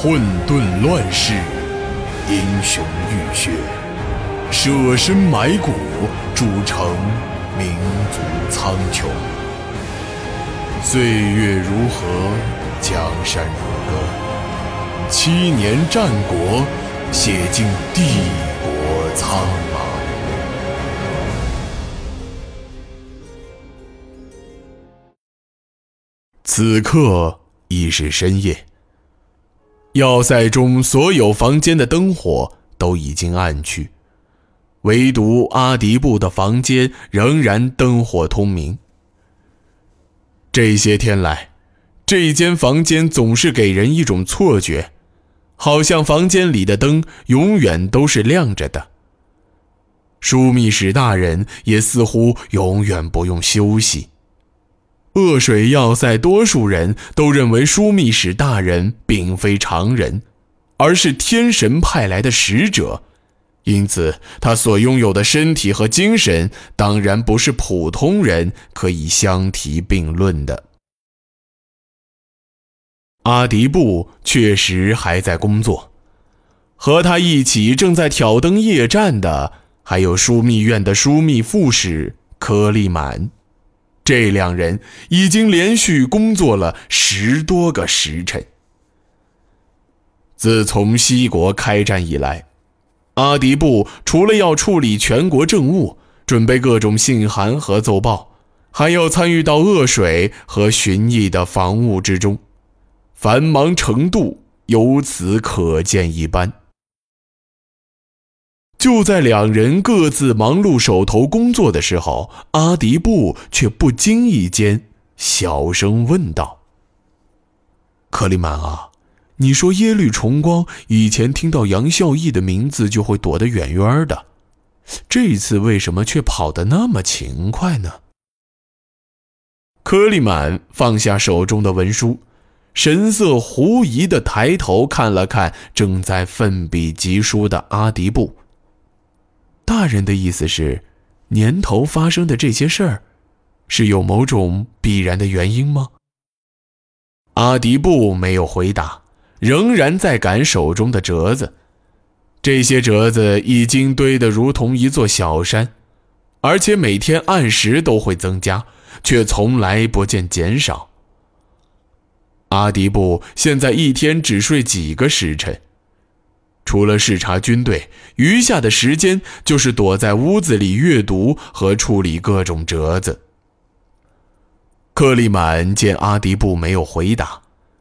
混沌乱世，英雄浴血，舍身埋骨，铸成民族苍穹。岁月如河，江山如歌，七年战国，写尽帝国苍茫。此刻已是深夜。要塞中所有房间的灯火都已经暗去，唯独阿迪布的房间仍然灯火通明。这些天来，这间房间总是给人一种错觉，好像房间里的灯永远都是亮着的。枢密使大人也似乎永远不用休息。恶水要塞多数人都认为枢密使大人并非常人，而是天神派来的使者，因此他所拥有的身体和精神当然不是普通人可以相提并论的。阿迪布确实还在工作，和他一起正在挑灯夜战的还有枢密院的枢密副使柯利满。这两人已经连续工作了十多个时辰。自从西国开战以来，阿迪布除了要处理全国政务、准备各种信函和奏报，还要参与到恶水和巡弋的防务之中，繁忙程度由此可见一斑。就在两人各自忙碌手头工作的时候，阿迪布却不经意间小声问道：“克里满啊，你说耶律重光以前听到杨孝义的名字就会躲得远远的，这次为什么却跑得那么勤快呢？”克里满放下手中的文书，神色狐疑地抬头看了看正在奋笔疾书的阿迪布。大人的意思是，年头发生的这些事儿，是有某种必然的原因吗？阿迪布没有回答，仍然在赶手中的折子。这些折子已经堆得如同一座小山，而且每天按时都会增加，却从来不见减少。阿迪布现在一天只睡几个时辰。除了视察军队，余下的时间就是躲在屋子里阅读和处理各种折子。克利满见阿迪布没有回答，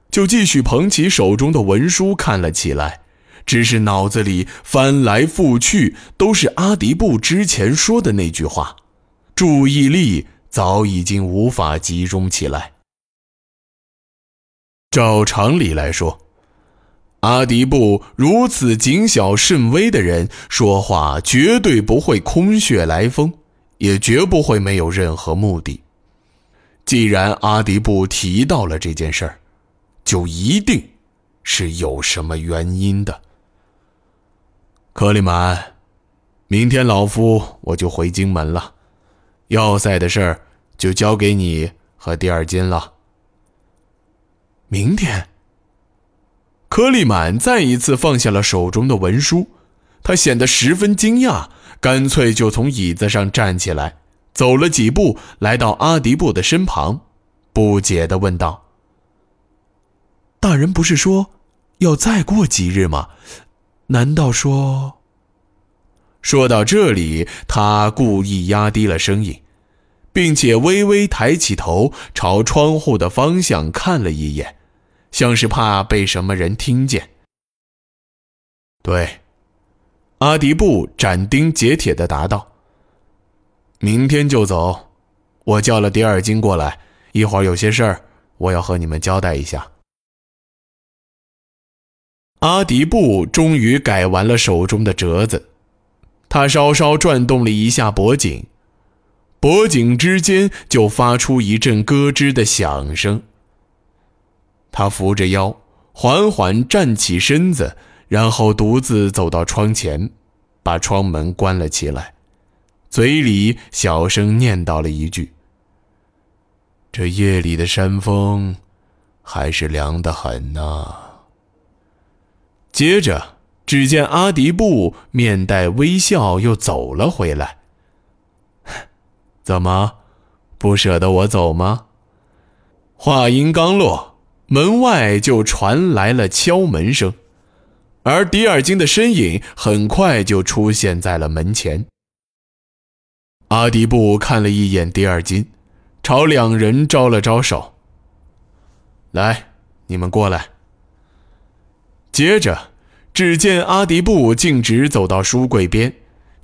就继续捧起手中的文书看了起来，只是脑子里翻来覆去都是阿迪布之前说的那句话，注意力早已经无法集中起来。照常理来说。阿迪布如此谨小慎微的人，说话绝对不会空穴来风，也绝不会没有任何目的。既然阿迪布提到了这件事儿，就一定是有什么原因的。克里满，明天老夫我就回京门了，要塞的事儿就交给你和第二金了。明天。柯利满再一次放下了手中的文书，他显得十分惊讶，干脆就从椅子上站起来，走了几步，来到阿迪布的身旁，不解地问道：“大人不是说要再过几日吗？难道说……”说到这里，他故意压低了声音，并且微微抬起头，朝窗户的方向看了一眼。像是怕被什么人听见。对，阿迪布斩钉截铁地答道：“明天就走，我叫了迪尔金过来，一会儿有些事儿，我要和你们交代一下。”阿迪布终于改完了手中的折子，他稍稍转动了一下脖颈，脖颈之间就发出一阵咯吱的响声。他扶着腰，缓缓站起身子，然后独自走到窗前，把窗门关了起来，嘴里小声念叨了一句：“这夜里的山风，还是凉得很呐。”接着，只见阿迪布面带微笑又走了回来。怎么，不舍得我走吗？话音刚落，门外就传来了敲门声，而迪尔金的身影很快就出现在了门前。阿迪布看了一眼迪尔金，朝两人招了招手：“来，你们过来。”接着，只见阿迪布径直走到书柜边，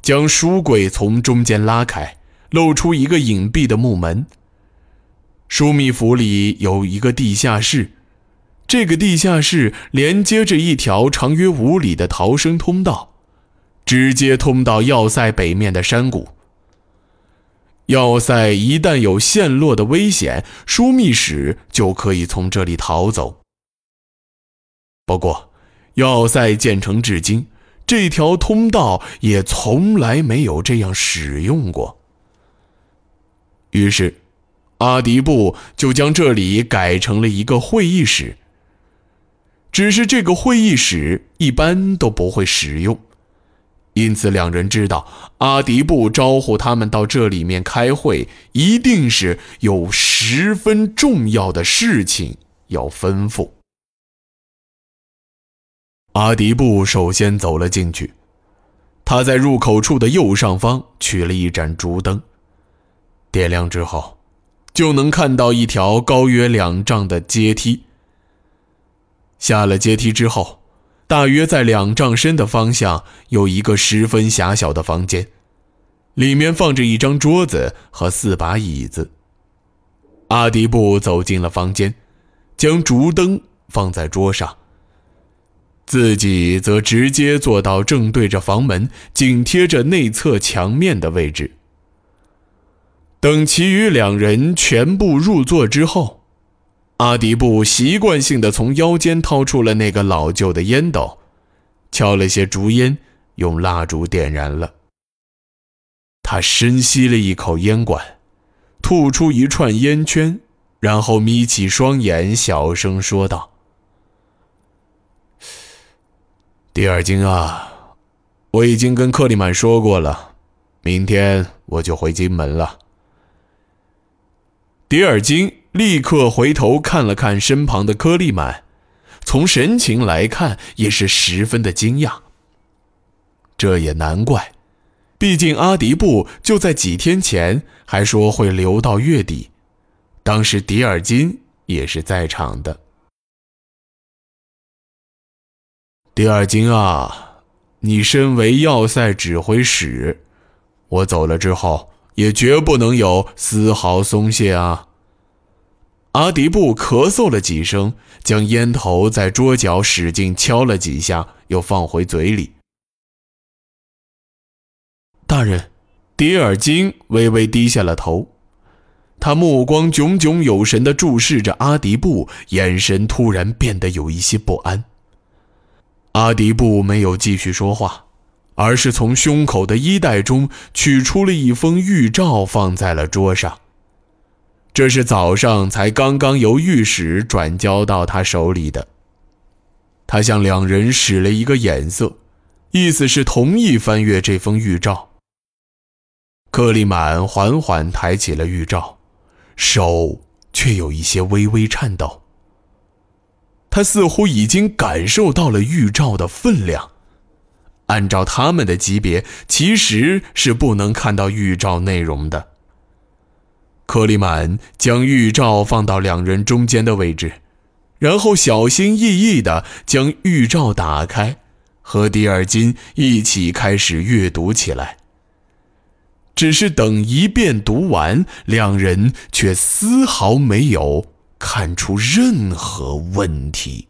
将书柜从中间拉开。露出一个隐蔽的木门。枢密府里有一个地下室，这个地下室连接着一条长约五里的逃生通道，直接通到要塞北面的山谷。要塞一旦有陷落的危险，枢密使就可以从这里逃走。不过，要塞建成至今，这条通道也从来没有这样使用过。于是，阿迪布就将这里改成了一个会议室。只是这个会议室一般都不会使用，因此两人知道阿迪布招呼他们到这里面开会，一定是有十分重要的事情要吩咐。阿迪布首先走了进去，他在入口处的右上方取了一盏烛灯。点亮之后，就能看到一条高约两丈的阶梯。下了阶梯之后，大约在两丈深的方向有一个十分狭小的房间，里面放着一张桌子和四把椅子。阿迪布走进了房间，将烛灯放在桌上，自己则直接坐到正对着房门、紧贴着内侧墙面的位置。等其余两人全部入座之后，阿迪布习惯性的从腰间掏出了那个老旧的烟斗，敲了些竹烟，用蜡烛点燃了。他深吸了一口烟管，吐出一串烟圈，然后眯起双眼，小声说道：“迪尔金啊，我已经跟克里曼说过了，明天我就回金门了。”迪尔金立刻回头看了看身旁的柯利曼，从神情来看也是十分的惊讶。这也难怪，毕竟阿迪布就在几天前还说会留到月底，当时迪尔金也是在场的。迪尔金啊，你身为要塞指挥使，我走了之后。也绝不能有丝毫松懈啊！阿迪布咳嗽了几声，将烟头在桌角使劲敲了几下，又放回嘴里。大人，迪尔金微微低下了头，他目光炯炯有神地注视着阿迪布，眼神突然变得有一些不安。阿迪布没有继续说话。而是从胸口的衣袋中取出了一封玉诏，放在了桌上。这是早上才刚刚由御史转交到他手里的。他向两人使了一个眼色，意思是同意翻阅这封谕诏。克里满缓缓抬起了玉诏，手却有一些微微颤抖。他似乎已经感受到了玉诏的分量。按照他们的级别，其实是不能看到预兆内容的。克里满将预兆放到两人中间的位置，然后小心翼翼地将预兆打开，和迪尔金一起开始阅读起来。只是等一遍读完，两人却丝毫没有看出任何问题。